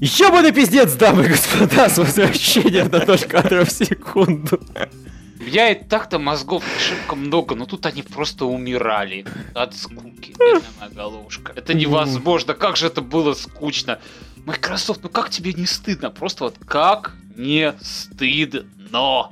Ёбаный пиздец, дамы и господа, с возвращением на 0 кадров в секунду. Я и так-то мозгов шибко много, но тут они просто умирали от скуки. Бедная головушка. Это невозможно. Как же это было скучно. Microsoft, ну как тебе не стыдно? Просто вот как не стыдно?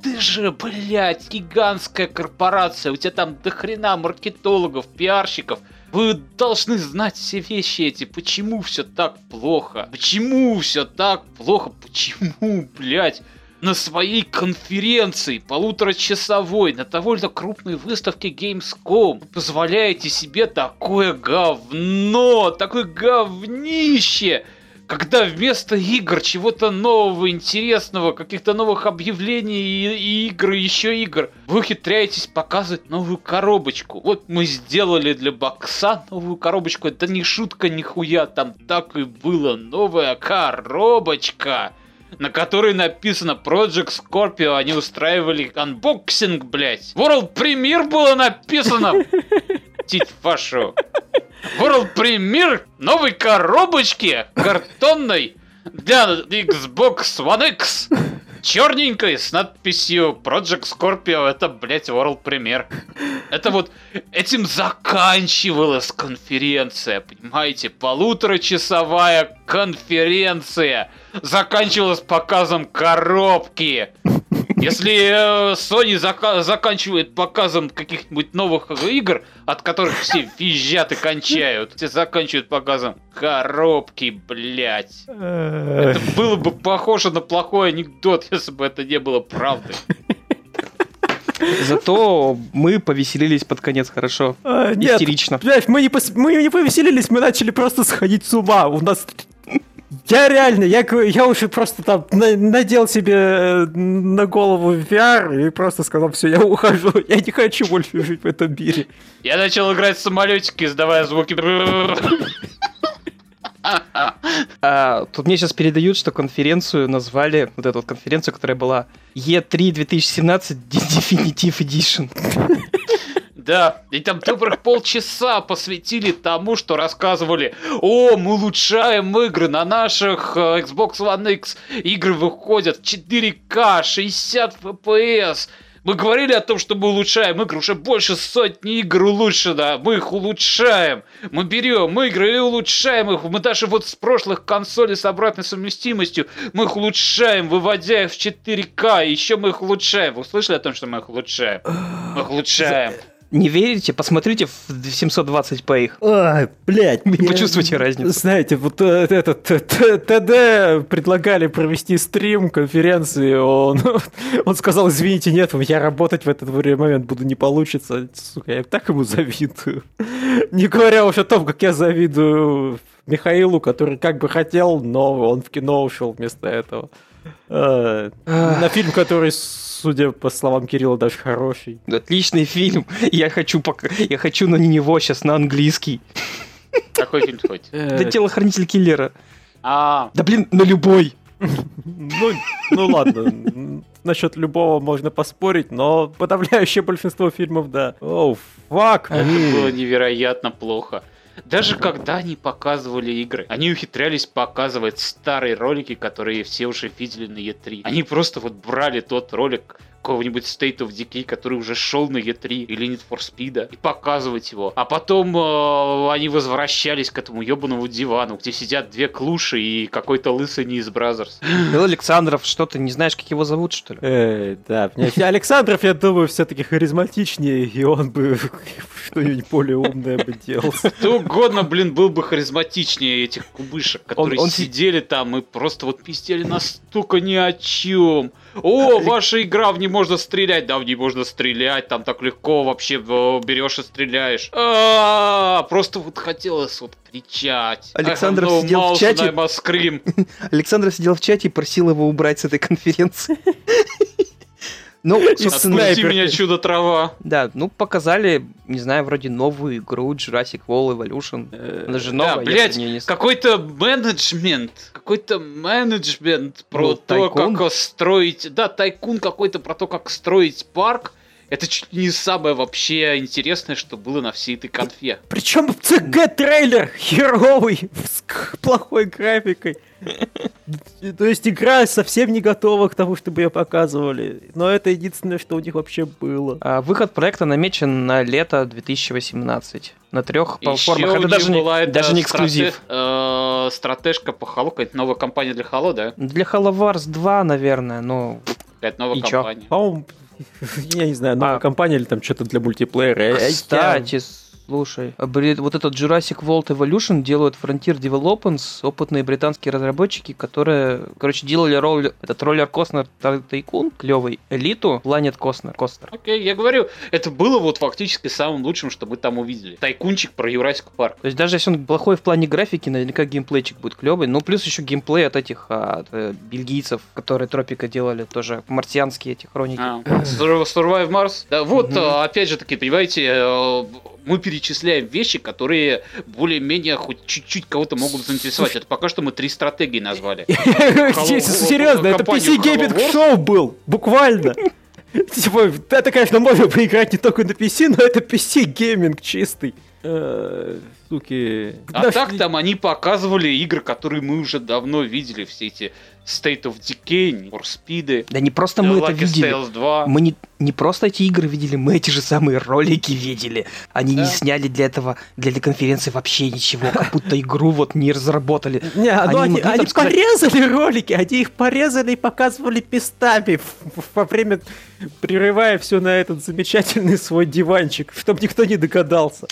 Ты же, блядь, гигантская корпорация. У тебя там дохрена маркетологов, пиарщиков. Вы должны знать все вещи эти. Почему все так плохо? Почему все так плохо? Почему, блядь? на своей конференции полуторачасовой на довольно крупной выставке Gamescom позволяете себе такое говно, такое говнище, когда вместо игр чего-то нового, интересного, каких-то новых объявлений и, и игр, и еще игр, вы ухитряетесь показывать новую коробочку. Вот мы сделали для бокса новую коробочку. Это не шутка нихуя, там так и было. Новая коробочка на которой написано Project Scorpio, они устраивали анбоксинг, блять. World Premiere было написано. Тить вашу. World Premiere новой коробочки картонной для Xbox One X. Черненькой с надписью Project Scorpio. Это, блять, World Premiere. Это вот этим заканчивалась конференция, понимаете? Полуторачасовая конференция заканчивалась показом коробки. Если э, Sony зака- заканчивает показом каких-нибудь новых игр, от которых все визжат и кончают, все заканчивают показом коробки, блядь. Это было бы похоже на плохой анекдот, если бы это не было правдой. Зато мы повеселились под конец хорошо. А, нет, Истерично. блядь, мы не, пос- мы не повеселились, мы начали просто сходить с ума. У нас... Я реально, я, я уже просто там на- надел себе э, на голову VR и просто сказал, все, я ухожу, я не хочу больше жить в этом мире. Я начал играть в самолетики, издавая звуки. А, тут мне сейчас передают, что конференцию назвали, вот эту вот конференцию, которая была E3 2017 Definitive Edition. Да, и там добрых полчаса посвятили тому, что рассказывали, о, мы улучшаем игры на наших э, Xbox One X, игры выходят в 4К, 60 FPS. Мы говорили о том, что мы улучшаем игры, уже больше сотни игр улучшено, мы их улучшаем. Мы берем игры и улучшаем их. Мы даже вот с прошлых консолей с обратной совместимостью, мы их улучшаем, выводя их в 4К, еще мы их улучшаем. Вы слышали о том, что мы их улучшаем? Мы их улучшаем. Не верите? Посмотрите в 720p их. Ай, блядь. И я- почувствуйте разницу. Знаете, вот э, этот т- ТД предлагали провести стрим конференции, он, он сказал, извините, нет, я работать в этот момент буду не получится. Сука, я так ему завидую. Не говоря уж о том, как я завидую Михаилу, который как бы хотел, но он в кино ушел вместо этого. Э, На фильм, который, судя по словам Кирилла, даже хороший. Отличный фильм. Я хочу пока... Я хочу на него сейчас на английский. Какой фильм хоть? Э, Да телохранитель киллера. А, Да блин, на любой. Ну, ну ладно, насчет любого можно поспорить, но подавляющее большинство фильмов, да. Оу, фак. это было невероятно плохо. Даже когда они показывали игры, они ухитрялись показывать старые ролики, которые все уже видели на E3. Они просто вот брали тот ролик какого-нибудь State of Decay, который уже шел на E3 или Need for Speed, и показывать его. А потом э, они возвращались к этому ебаному дивану, где сидят две клуши и какой-то лысый не из Brazzers. Михаил Александров, что ты не знаешь, как его зовут, что ли? Э, да, Александров, я думаю, все-таки харизматичнее, и он бы что-нибудь более умное бы делал. Кто угодно, блин, был бы харизматичнее этих кубышек, которые он сидели там и просто вот пиздели настолько ни о чем. О, ваша игра, в ней можно стрелять. Да, в ней можно стрелять, там так легко вообще берешь и стреляешь. А, Просто вот хотелось вот кричать. Have no сидел в чате. Александр сидел в чате и просил его убрать с этой конференции. Ну, собственно, Отпусти меня, чудо-трава. да, ну, показали, не знаю, вроде новую игру Jurassic World Evolution. Она же новая, Да, блядь, не- какой-то менеджмент, какой-то менеджмент про Ну, то, тайкун? как строить, да, тайкун какой-то про то, как строить парк, Это чуть не самое вообще интересное, что было на всей этой конфе. Причем CG-трейлер херовый, с плохой графикой. То есть игра совсем не готова к тому, чтобы ее показывали. Но это единственное, что у них вообще было. А выход проекта намечен на лето 2018. На трех платформах. Это даже не, даже не страте- эксклюзив. э, стратежка по Halo, какая-то новая компания для Halo, да? Для Halo Wars 2, наверное, но... Какая-то новая IP компания. По-моему, я не знаю, новая IP компания или там что-то для мультиплеера. Кстати, слушай, а, вот этот Jurassic World Evolution делают Frontier Developments, опытные британские разработчики, которые, короче, делали Roller, этот Roller Coaster Tycoon, клевый, Элиту, Planet Костнер, Coaster. Окей, я говорю, это было вот фактически самым лучшим, что мы там увидели. Тайкунчик про Jurassic Park. То есть даже если он плохой в плане графики, наверняка геймплейчик будет клевый. Ну, плюс еще геймплей от этих а, от, э, бельгийцев, которые Тропика делали, тоже марсианские эти хроники. А, Sur- Survive Mars. Да, вот, а, опять же таки, понимаете, э, мы перечисляем вещи, которые более-менее хоть чуть-чуть кого-то могут заинтересовать. Это пока что мы три стратегии назвали. Серьезно, это PC Gaming? Show был, буквально. Типа, это, конечно, можно поиграть не только на PC, но это PC гейминг чистый. Э, Суки. А так там они показывали игры, которые мы уже давно видели. Все эти State of Decay, For Speed, Да не просто мы это видели. Tales 2. Мы не, не просто эти игры видели, мы эти же самые ролики видели. Они Да. не сняли для этого, для этой конференции вообще ничего, как будто игру вот не разработали. Не, ну Они они, порезали ролики, они их порезали и показывали в- во время, прерывая все на этот замечательный свой диванчик, чтобы никто не догадался.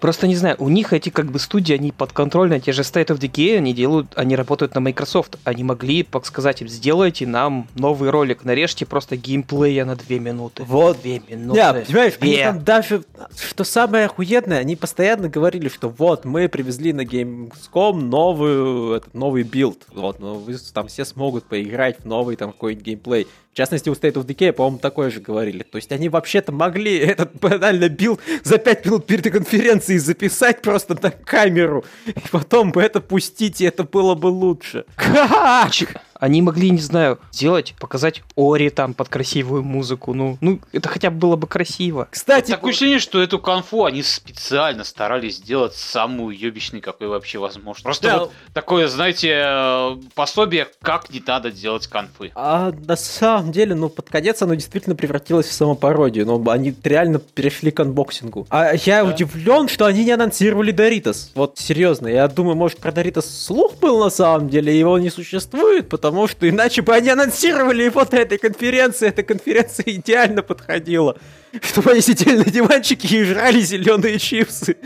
Просто не знаю, у них эти как бы студии, они подконтрольны, те же State of Decay, они делают, они работают на Microsoft. Они могли сказать им, сделайте нам новый ролик, нарежьте просто геймплея на две минуты. Вот. Две минуты. Не, понимаешь, они Две. там даже, что самое охуенное, они постоянно говорили, что вот, мы привезли на Gamescom новую, этот, новый билд, вот, ну, вы там все смогут поиграть в новый там какой-нибудь геймплей. В частности, у State of Decay, по-моему, такое же говорили. То есть они вообще-то могли этот банально билд за 5 минут перед конференцией записать просто на камеру, и потом бы это пустить, и это было бы лучше. Как? Они могли, не знаю, сделать, показать Ori там под красивую музыку. Ну, ну это хотя бы было бы красиво. Кстати, Такое ощущение, что эту конфу они специально старались сделать самую ебичной, какой вообще возможно. Просто Да. вот такое, знаете, э, пособие, как не надо делать конфы. А на самом деле, ну, под конец оно действительно превратилось в самопародию. Но они реально перешли к анбоксингу. А я Да. удивлен, что они не анонсировали Доритас. Вот серьезно, я думаю, может, про Doritos слух был на самом деле, и его не существует, потому что иначе бы они анонсировали его на этой конференции. Эта конференция идеально подходила. Чтобы они сидели на диванчике и жрали зеленые чипсы.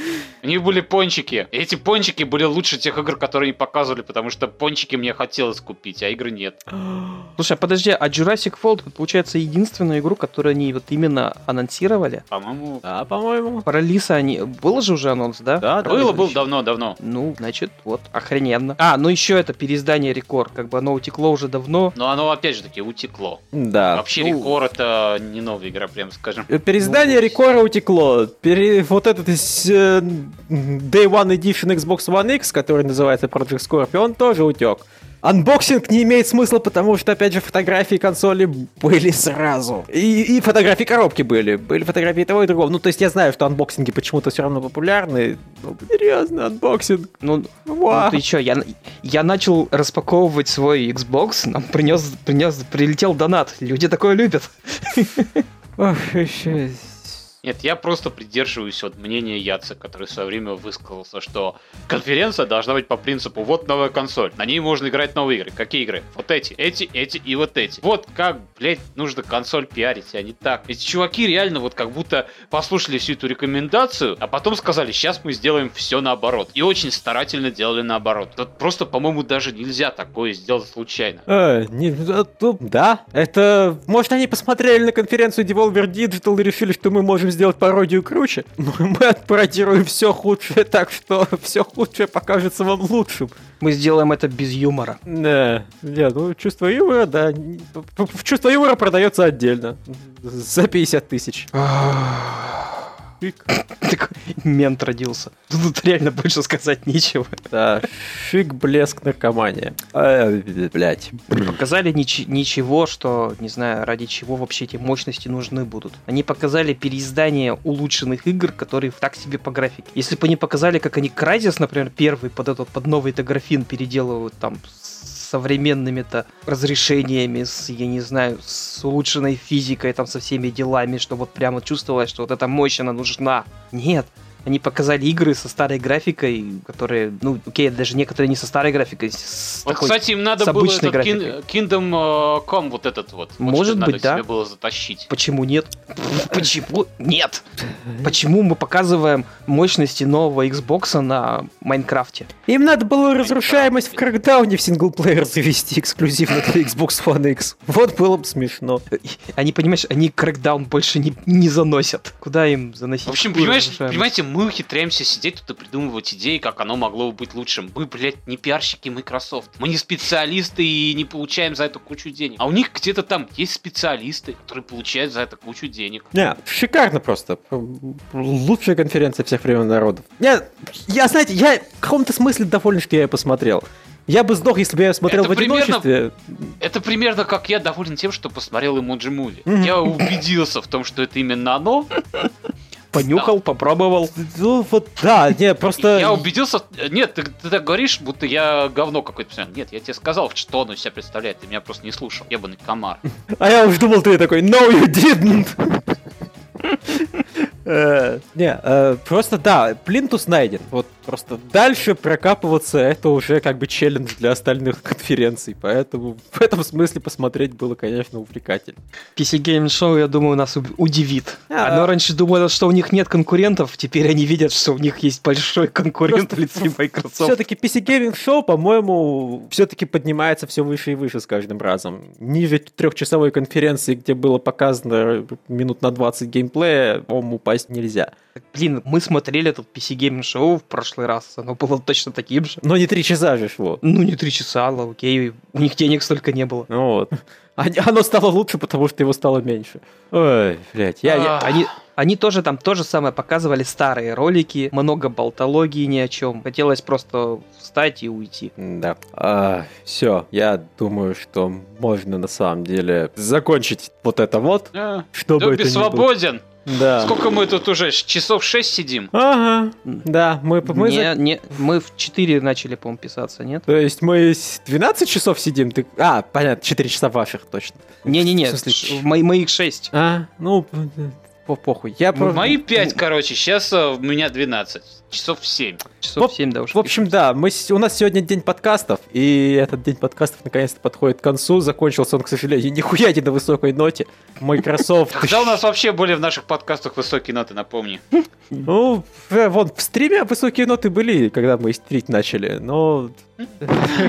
У них были пончики. И эти пончики были лучше тех игр, которые они показывали, потому что пончики мне хотелось купить, а игры нет. Слушай, а подожди, а Jurassic World, получается, единственную игру, которую они вот именно анонсировали? По-моему, Да, по-моему. Про Лиса они... Был же уже анонс, да? Да, Про было, еще? давно-давно. Ну, значит, вот, охрененно. А, ну еще это переиздание Рекорд, как бы оно утекло уже давно. Но оно опять же таки утекло. Да. Вообще ну- ReCore это не новая игра, прям скажем. Переиздание Ну, ReCore а утекло. Пере... Вот этот из, э, Day One Edition Xbox One X, который называется Project Scorpio, он тоже утек. Анбоксинг не имеет смысла, потому что, опять же, фотографии консоли были сразу. И, и фотографии коробки были. Были фотографии того и другого. Ну, то есть я знаю, что анбоксинги почему-то все равно популярны. Ну, серьезно, анбоксинг. Ну, Вау. ну ты чё, я, я начал распаковывать свой Xbox, нам принес, принес, прилетел донат. Люди такое любят. Ох, еще... Нет, я просто придерживаюсь от мнения Яца, который в свое время высказался, что конференция должна быть по принципу вот новая консоль, на ней можно играть новые игры. Какие игры? Вот эти, эти, эти и вот эти. Вот как, блядь, нужно консоль пиарить, а не так. Эти чуваки реально вот как будто послушали всю эту рекомендацию, а потом сказали, сейчас мы сделаем все наоборот. И очень старательно делали наоборот. Тут просто, по-моему, даже нельзя такое сделать случайно. А, не, да, ну, да, это... Может, они посмотрели на конференцию Devolver Digital и решили, что мы можем сделать пародию круче? Ну, мы отпародируем все худшее так, что все худшее покажется вам лучшим. Мы сделаем это без юмора. Да, нет, ну, чувство юмора, да. Чувство юмора продается отдельно. За 50 тысяч. Шик. Такой мент родился. Тут реально больше сказать нечего. Да, шик, блеск, наркомания. А, блять. Показали нич- ничего, что, не знаю, ради чего вообще эти мощности нужны будут. Они показали переиздание улучшенных игр, которые так себе по графике. Если бы они показали, как они Crysis, например, первый под этот, под новый графин переделывают там с современными-то разрешениями, с, я не знаю, с улучшенной физикой, там, со всеми делами, что вот прямо чувствовалось, что вот эта мощь, она нужна. Нет, они показали игры со старой графикой, которые, ну, окей, даже некоторые не со старой графикой, с Вот, такой- кстати, им надо с было этот графикой. Kingdom э, Come вот этот вот. Вот Может надо быть, да. себе было затащить. Почему нет? Почему нет? Почему мы показываем мощности нового Xbox на Майнкрафте? Им надо было разрушаемость в кракдауне в синглплеер завести эксклюзивно для Xbox One X. Вот было бы смешно. Они, понимаешь, они крэкдаун больше не, не заносят. Куда им заносить? В общем, понимаешь, понимаете, мы ухитряемся сидеть тут и придумывать идеи, как оно могло бы быть лучшим. Мы, блядь, не пиарщики Microsoft. Мы не специалисты и не получаем за это кучу денег. А у них где-то там есть специалисты, которые получают за это кучу денег. Не, шикарно просто. Лучшая конференция всех времен народов. Не, я, знаете, я в каком-то смысле доволен, что я ее посмотрел. Я бы сдох, если бы я смотрел Это в одиночестве. Это примерно как я доволен тем, что посмотрел Emoji Movie. Мгм. Я убедился в том, что это именно оно. Понюхал, попробовал. Ну, вот, да, не, просто... Я убедился... Нет, ты, ты так говоришь, будто я говно какое-то. Нет, я тебе сказал, что оно из себя представляет. Ты меня просто не слушал. Ебаный комар. А я уж думал, ты такой, no, you didn't. Э, Не, э, просто да, плинтус найден. Вот просто дальше прокапываться это уже как бы челлендж для остальных конференций. Поэтому в этом смысле посмотреть было, конечно, увлекательно. PC Game Show, я думаю, нас удивит. А. Оно раньше думало, что у них нет конкурентов, теперь они видят, что у них есть большой конкурент в лице Microsoft. Все-таки PC Gaming Show, по-моему, все-таки поднимается все выше и выше с каждым разом. Ниже трехчасовой конференции, где было показано минут на 20 геймплея, по-моему, упасть нельзя. Блин, мы смотрели этот PC Game Show в прошлый раз, оно было точно таким же. Но не три часа же шло. Ну, не три часа, ладно, окей, у них денег столько не было. Ну вот. А- Оно стало лучше, потому что его стало меньше. Ой, блядь, я... я-. Они, они тоже там то же самое показывали старые ролики, много болтологии ни о чем. Хотелось просто встать и уйти. Да. все, я думаю, что можно на самом деле закончить вот это вот. А, Чтобы это ни было. Да. Сколько мы тут уже? Часов 6 сидим? Ага. Да, мы, мы, не, за- не, мы в 4 начали, по-моему, писаться, нет? То есть мы с 12 часов сидим? Ты... А, понятно, 4 часа ваших точно. Не-не-не, В в мои- моих 6. А, ну, по похуй. Я про- Мои 5, короче, сейчас у меня 12. Часов 7. Часов В- 7, да, уж. В общем, да, мы, у нас сегодня день подкастов, и этот день подкастов наконец-то подходит к концу. Закончился он, к сожалению, нихуя не на высокой ноте. Microsoft... Когда у нас вообще были в наших подкастах высокие ноты, напомни. Ну, э, вон, в стриме высокие ноты были, когда мы стрить начали, но...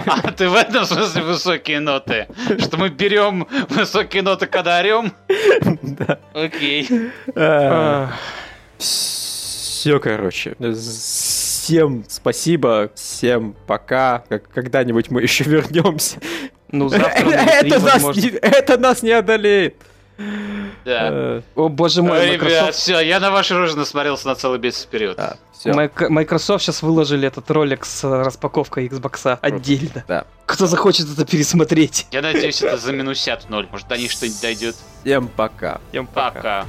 А ты в этом смысле высокие ноты? Что мы берем высокие ноты, когда орем? Да. Окей. А, Все, короче. Всем спасибо, всем пока. Когда-нибудь мы еще вернемся. Ну, завтра на E3, Это нас возможно. не- это нас не одолеет. Да. Э, О, боже мой, Ой, Ребят, Microsoft, все, я на ваши рожи насмотрелся на целый месяц вперед. да, всё. Майк- Microsoft сейчас выложили этот ролик с э, распаковкой Xbox отдельно. Да. Кто захочет это пересмотреть? Я надеюсь, это заминусят в ноль. Может, до них что-нибудь дойдет. Всем пока. Всем Пока.